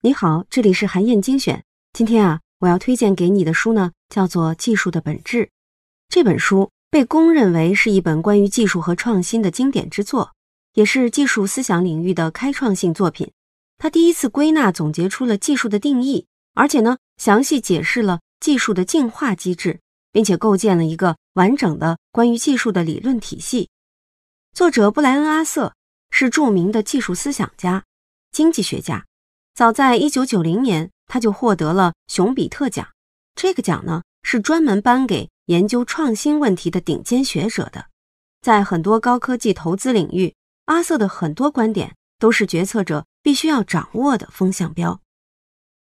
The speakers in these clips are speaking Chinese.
你好，这里是韩燕精选。今天啊，我要推荐给你的书呢，叫做《技术的本质》。这本书被公认为是一本关于技术和创新的经典之作，也是技术思想领域的开创性作品。它第一次归纳总结出了技术的定义，而且呢，详细解释了技术的进化机制，并且构建了一个完整的关于技术的理论体系。作者布莱恩·阿瑟是著名的技术思想家、经济学家。早在一九九零年，他就获得了熊彼特奖。这个奖呢，是专门颁给研究创新问题的顶尖学者的。在很多高科技投资领域，阿瑟的很多观点都是决策者必须要掌握的风向标。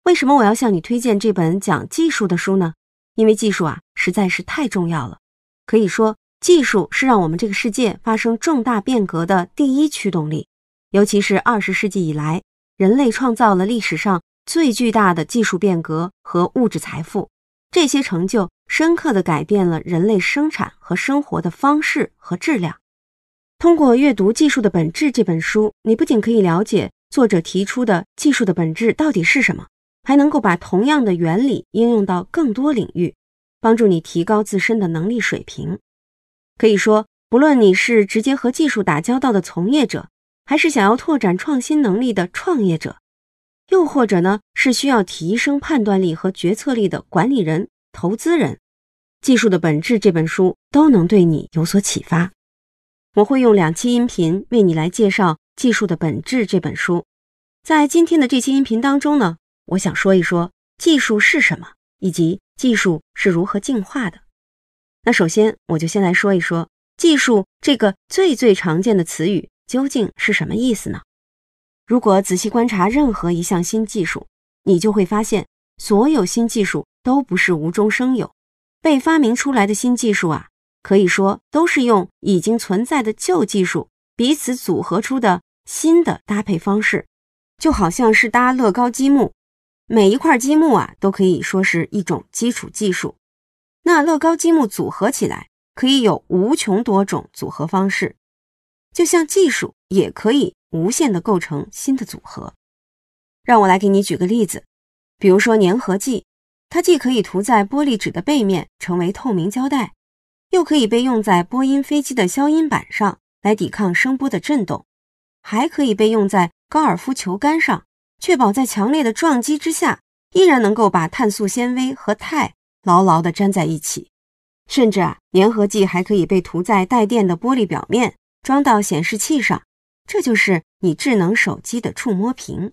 为什么我要向你推荐这本讲技术的书呢？因为技术啊，实在是太重要了。可以说，技术是让我们这个世界发生重大变革的第一驱动力，尤其是二十世纪以来。人类创造了历史上最巨大的技术变革和物质财富，这些成就深刻地改变了人类生产和生活的方式和质量。通过阅读《技术的本质》这本书，你不仅可以了解作者提出的技术的本质到底是什么，还能够把同样的原理应用到更多领域，帮助你提高自身的能力水平。可以说，不论你是直接和技术打交道的从业者，还是想要拓展创新能力的创业者，又或者呢是需要提升判断力和决策力的管理人、投资人，《技术的本质》这本书都能对你有所启发。我会用两期音频为你来介绍《技术的本质》这本书。在今天的这期音频当中呢，我想说一说技术是什么，以及技术是如何进化的。那首先，我就先来说一说技术这个最最常见的词语。究竟是什么意思呢？如果仔细观察任何一项新技术，你就会发现，所有新技术都不是无中生有。被发明出来的新技术啊，可以说都是用已经存在的旧技术彼此组合出的新的搭配方式，就好像是搭乐高积木，每一块积木啊都可以说是一种基础技术。那乐高积木组合起来，可以有无穷多种组合方式。就像技术也可以无限的构成新的组合，让我来给你举个例子，比如说粘合剂，它既可以涂在玻璃纸的背面成为透明胶带，又可以被用在波音飞机的消音板上来抵抗声波的震动，还可以被用在高尔夫球杆上，确保在强烈的撞击之下依然能够把碳素纤维和钛牢牢地粘在一起，甚至啊，粘合剂还可以被涂在带电的玻璃表面。装到显示器上，这就是你智能手机的触摸屏。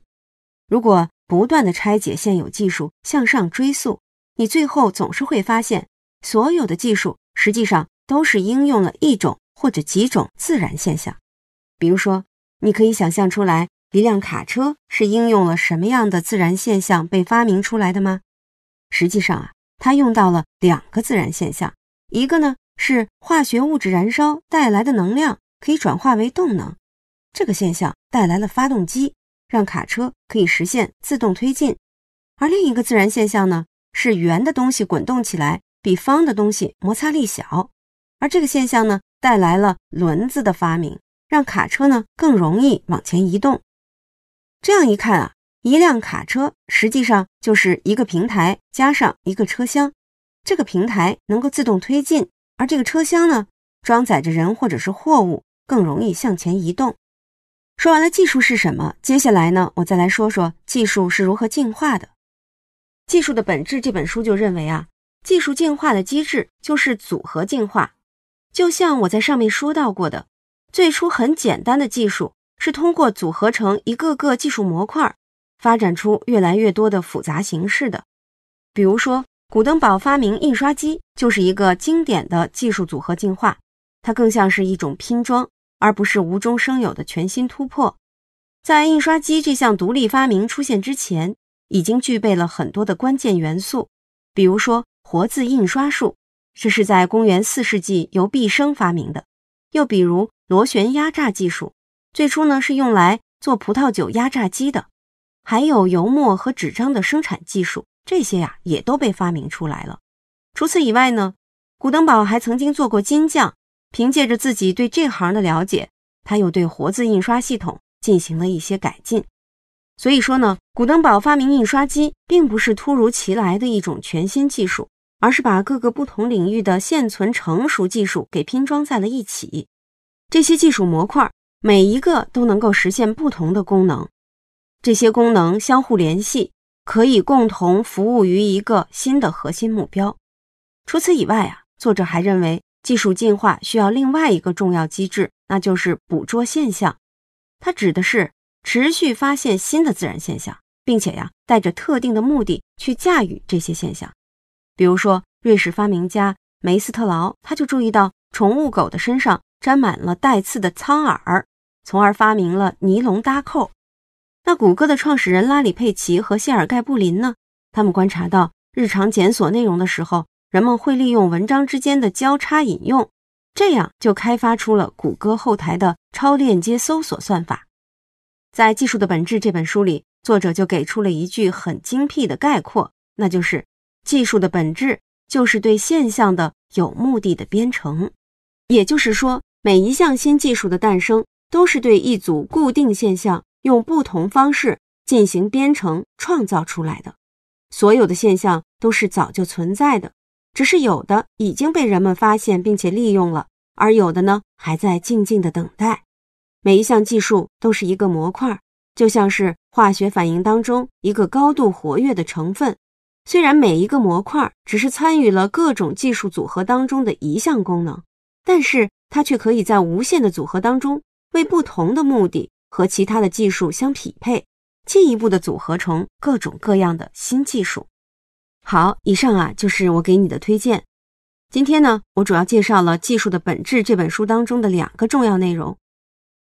如果不断的拆解现有技术向上追溯，你最后总是会发现，所有的技术实际上都是应用了一种或者几种自然现象。比如说，你可以想象出来一辆卡车是应用了什么样的自然现象被发明出来的吗？实际上啊，它用到了两个自然现象，一个呢是化学物质燃烧带来的能量。可以转化为动能，这个现象带来了发动机，让卡车可以实现自动推进。而另一个自然现象呢，是圆的东西滚动起来比方的东西摩擦力小，而这个现象呢，带来了轮子的发明，让卡车呢更容易往前移动。这样一看啊，一辆卡车实际上就是一个平台加上一个车厢，这个平台能够自动推进，而这个车厢呢，装载着人或者是货物。更容易向前移动。说完了技术是什么，接下来呢，我再来说说技术是如何进化的。《技术的本质》这本书就认为啊，技术进化的机制就是组合进化。就像我在上面说到过的，最初很简单的技术是通过组合成一个个技术模块，发展出越来越多的复杂形式的。比如说，古登堡发明印刷机就是一个经典的技术组合进化，它更像是一种拼装。而不是无中生有的全新突破。在印刷机这项独立发明出现之前，已经具备了很多的关键元素，比如说活字印刷术，这是在公元四世纪由毕生发明的；又比如螺旋压榨技术，最初呢是用来做葡萄酒压榨机的；还有油墨和纸张的生产技术，这些呀也都被发明出来了。除此以外呢，古登堡还曾经做过金匠。凭借着自己对这行的了解，他又对活字印刷系统进行了一些改进。所以说呢，古登堡发明印刷机并不是突如其来的一种全新技术，而是把各个不同领域的现存成熟技术给拼装在了一起。这些技术模块每一个都能够实现不同的功能，这些功能相互联系，可以共同服务于一个新的核心目标。除此以外啊，作者还认为技术进化需要另外一个重要机制，那就是捕捉现象。它指的是。持续发现新的自然现象，并且呀，带着特定的目的去驾驭这些现象。比如说，瑞士发明家梅斯特劳，他就注意到宠物狗的身上沾满了带刺的苍耳，从而发明了尼龙搭扣。那谷歌的创始人拉里·佩奇和谢尔盖·布林呢？他们观察到，日常检索内容的时候，人们会利用文章之间的交叉引用，这样就开发出了谷歌后台的超链接搜索算法。在《技术的本质》这本书里，作者就给出了一句很精辟的概括，那就是技术的本质就是对现象的有目的的编程。也就是说，每一项新技术的诞生，都是对一组固定现象用不同方式进行编程创造出来的。所有的现象都是早就存在的，只是有的已经被人们发现并且利用了，而有的呢，还在静静的等待。每一项技术都是一个模块，就像是化学反应当中一个高度活跃的成分。虽然每一个模块只是参与了各种技术组合当中的一项功能，但是它却可以在无限的组合当中为不同的目的和其他的技术相匹配，进一步的组合成各种各样的新技术。好，以上啊就是我给你的推荐。今天呢，我主要介绍了《技术的本质》这本书当中的两个重要内容。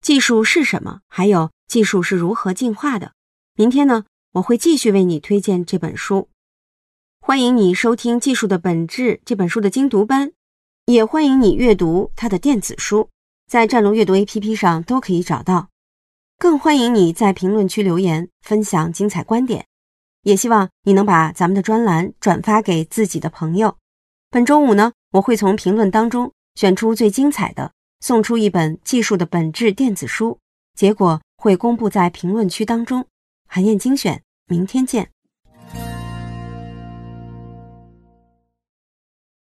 技术是什么？还有技术是如何进化的？明天呢，我会继续为你推荐这本书。欢迎你收听《技术的本质》这本书的精读班，也欢迎你阅读它的电子书，在战龙阅读 APP 上都可以找到。更欢迎你在评论区留言分享精彩观点，也希望你能把咱们的专栏转发给自己的朋友。本周五呢，我会从评论当中选出最精彩的。送出一本《技术的本质》电子书，结果会公布在评论区当中。韩燕精选，明天见。